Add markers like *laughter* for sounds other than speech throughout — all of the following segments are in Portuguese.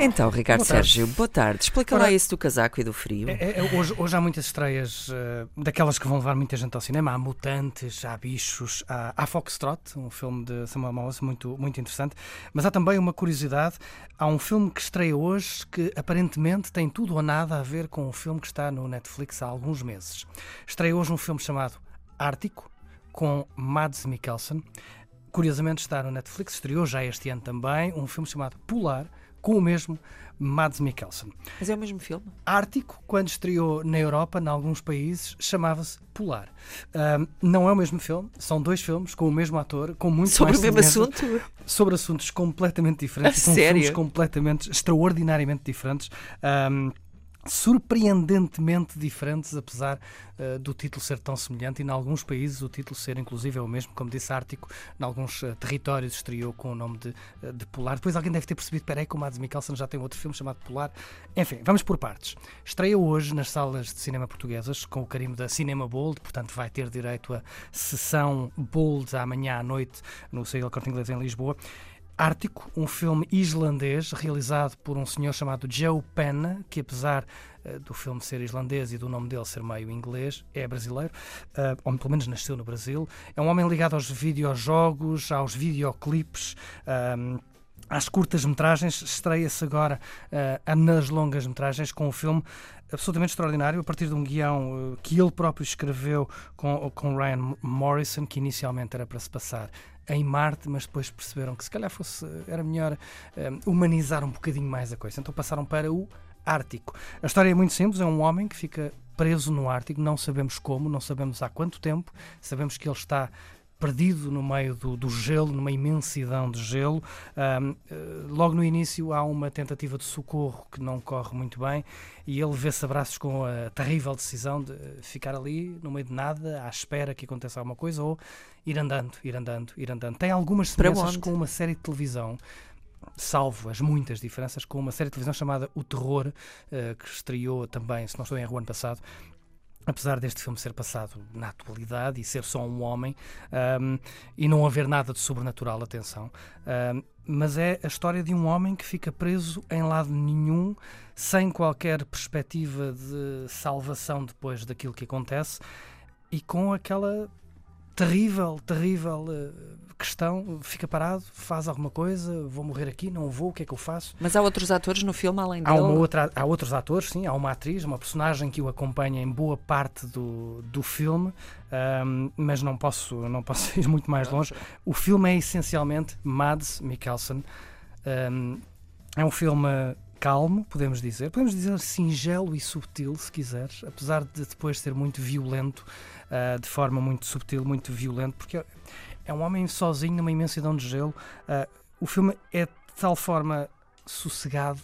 Então, Ricardo Boa. Sérgio, boa tarde. Explica Ora- lá isso do casaco e do frio. É, é, hoje, hoje há muitas estreias eh, daquelas que vão levar muita gente ao cinema. Há Mutantes, há Bichos, há, há Foxtrot, um filme de Samuel Mouse muito, muito interessante. Mas há também uma curiosidade: há um filme que estreia hoje que aparentemente tem tudo ou nada a ver com um filme que está no Netflix há alguns meses. Estreia hoje um filme chamado Ártico, com Mads Mikkelsen. Curiosamente está no Netflix, estreou já este ano também um filme chamado Polar, com o mesmo Mads Mikkelsen. Mas é o mesmo filme? Ártico, quando estreou na Europa, em alguns países, chamava-se Polar. Ahm, não é o mesmo filme, são dois filmes com o mesmo ator, com muito Sobre mais o mesmo assunto? sobre assuntos completamente diferentes, A com sério? filmes completamente, extraordinariamente diferentes. ahm, surpreendentemente diferentes, apesar ah, do título ser tão semelhante, e em alguns países o título ser inclusive é o mesmo, como disse Ártico, em alguns ah, territórios estreou com o nome de, ah, de Polar. Depois alguém deve ter percebido, peraí, que o Mads Mikkelsen já tem outro filme chamado Polar. Enfim, vamos por partes. Estreia hoje nas salas de cinema portuguesas, com o carimbo da Cinema Bold, portanto vai ter direito a sessão Bold amanhã à noite no Saída Corte Inglês em Lisboa. Ártico, um filme islandês realizado por um senhor chamado Joe Penna, que apesar eh, do filme ser islandês e do nome dele ser meio inglês, é brasileiro, eh, ou pelo menos nasceu no Brasil. É um homem ligado aos videojogos, aos videoclipes. ahm, às curtas-metragens, estreia-se agora eh, nas longas-metragens com um filme absolutamente extraordinário, a partir de um guião eh, que ele próprio escreveu com, com Ryan Morrison, que inicialmente era para se passar em Marte, mas depois perceberam que se calhar fosse, era melhor eh, humanizar um bocadinho mais a coisa. Então passaram para o Ártico. A história é muito simples, é um homem que fica preso no Ártico, não sabemos como, não sabemos há quanto tempo, sabemos que ele está perdido no meio do, do gelo, numa imensidão de gelo. Eh, logo no início há uma tentativa de socorro que não corre muito bem e ele vê-se a braços com a terrível decisão de ficar ali no meio de nada, à espera que aconteça alguma coisa ou ir andando, ir andando, ir andando. Tem algumas semelhanças com uma série de televisão salvo as muitas diferenças, com uma série de televisão chamada O Terror, eh, que estreou também, se não estou em erro, o ano passado. Apesar deste filme ser passado na atualidade e ser só um homem ahm, e não haver nada de sobrenatural, atenção, ahm, mas é a história de um homem que fica preso em lado nenhum, sem qualquer perspectiva de salvação depois daquilo que acontece e com aquela terrível, terrível eh, questão: fica parado, faz alguma coisa, vou morrer aqui, não vou, o que é que eu faço? Mas há outros atores no filme além Há, dele? uma outra, há outros atores, sim, há uma atriz, uma personagem que o acompanha em boa parte do, do filme, ahm, mas não posso, não posso *laughs* ir muito mais longe. O filme é essencialmente Mads Mikkelsen. Ahm, é um filme calmo, podemos dizer. Podemos dizer singelo e subtil, se quiseres, apesar de depois ser muito violento, ah, de forma muito subtil, muito violento, porque é um homem sozinho numa imensidão de gelo. Ah, o filme é de tal forma sossegado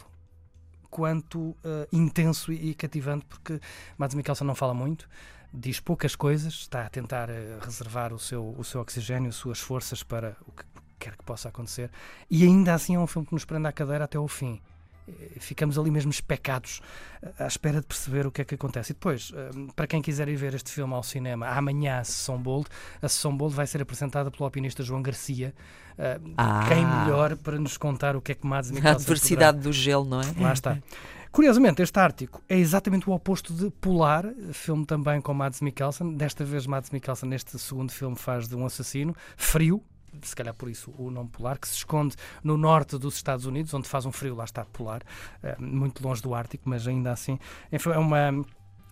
quanto eh, intenso e, cativante, porque Mads Mikkelsen não fala muito, diz poucas coisas, está a tentar reservar o seu, o seu oxigênio, as suas forças para o que quer que possa acontecer, e ainda assim é um filme que nos prende à cadeira até ao fim. Eh, Ficamos ali mesmo especados eh, à espera de perceber o que é que acontece. E depois, eh, para quem quiser ir ver este filme ao cinema, amanhã a sessão Bold, a sessão Bold vai ser apresentada pelo alpinista João Garcia. Ah. Quem melhor para nos contar o que é que Mads A Mikkelsen diversidade do gelo, não é? Lá está. Curiosamente, este Ártico é exatamente o oposto de Polar, filme também com Mads Mikkelsen. Desta vez, Mads Mikkelsen, neste segundo filme, faz de um assassino frio, se calhar por isso o nome polar, que se esconde no norte dos Estados Unidos, onde faz um frio, lá está polar, eh, muito longe do Ártico, mas ainda assim. Enfim, é uma.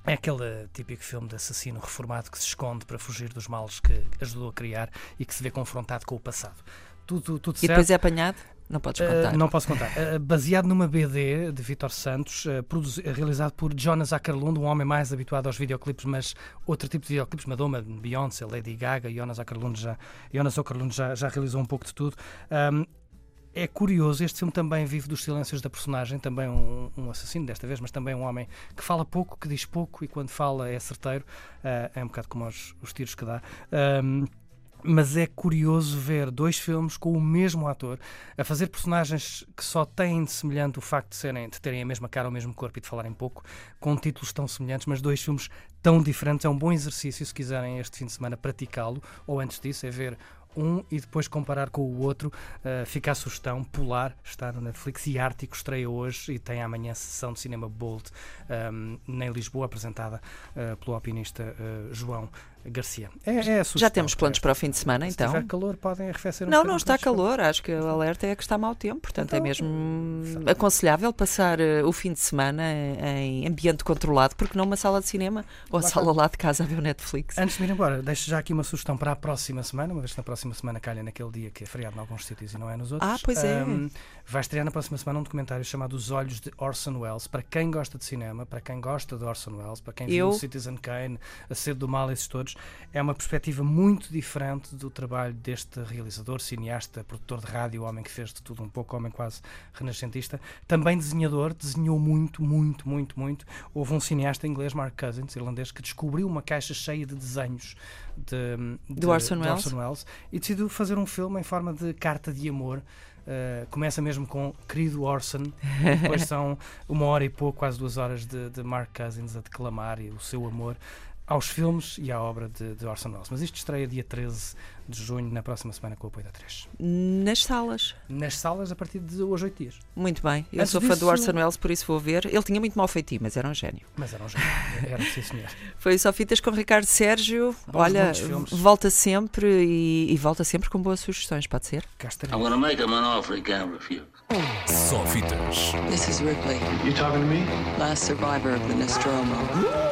É aquele típico filme de assassino reformado que se esconde para fugir dos males que ajudou a criar e que se vê confrontado com o passado. Tudo, tudo E certo. depois é apanhado? Não podes Uh, contar. não posso contar. Uh, baseado numa BD de Vítor Santos, uh, realizado por Jonas Ackerlund, um homem mais habituado aos videoclipes, mas outro tipo de videoclipes, Madonna, Beyoncé, Lady Gaga, Jonas Ackerlund já, Jonas Ackerlund já, já realizou um pouco de tudo. Um, é curioso, este filme também vive dos silêncios da personagem, também um, um assassino desta vez, mas também um homem que fala pouco, que diz pouco e quando fala é certeiro, uh, é um bocado como os, os tiros que dá. Um, mas é curioso ver dois filmes com o mesmo ator a fazer personagens que só têm de semelhante o facto de, serem, de terem a mesma cara, o mesmo corpo e de falarem pouco, com títulos tão semelhantes, mas dois filmes tão diferentes. É um bom exercício se quiserem este fim de semana praticá-lo, ou antes disso, é ver um e depois comparar com o outro. Uh, fica a sugestão: Polar está no Netflix e Ártico estreia hoje e tem amanhã sessão de cinema Bold um, em Lisboa, apresentada uh, pelo alpinista uh, João Garcia. É, é. Já temos planos para o fim de semana, Se então? tiver calor, podem arrefecer um Não, não está calor. Acho que o alerta é que está mau tempo. Portanto, é Então, mesmo sabe. aconselhável passar eh, o fim de semana em ambiente controlado, porque não uma sala de cinema ou a sala lá de casa a ver o Netflix. Antes de ir embora, deixo já aqui uma sugestão para a próxima semana, uma vez que na próxima semana calha naquele dia que é feriado em alguns sítios e não é nos outros. Ah, pois é. Ahm, vai estrear na próxima semana um documentário chamado Os Olhos de Orson Welles. Para quem gosta de cinema, para quem gosta de Orson Welles, para quem Eu- viu Citizen Kane, A Sede do Mal, esses todos, é uma perspectiva muito diferente do trabalho deste realizador, cineasta, produtor de rádio, homem que fez de tudo um pouco, homem quase renascentista. Também desenhador, desenhou muito, muito, muito, muito. Houve um cineasta inglês, Mark Cousins, irlandês, que descobriu uma caixa cheia de desenhos de, de- Do Orson de Welles. Welles e decidiu fazer um filme em forma de carta de amor. Uh, começa mesmo com Querido Orson, depois *laughs* são uma hora e pouco, quase duas horas de, de Mark Cousins a declamar e o seu amor aos filmes e à obra de, de Orson Welles. Mas isto estreia dia 13 de junho, na próxima semana, com o apoio da 3. Nas salas. Nas salas, a partir de hoje, 8 dias. Muito bem. Eu Antes sou fã disso- do Orson Welles, por isso vou ver. Ele tinha muito mau feitio, mas era um gênio. Mas era um jogo. Era, sim, senhor. *laughs* Foi só fitas com Ricardo Sérgio. Bons, Olha, volta sempre e, e volta sempre com boas sugestões, pode ser? Cá I'm estaremos. gonna make him an offer he can't refuse. Só fitas. This is Ripley, You talking to me? last survivor of the Nostromo.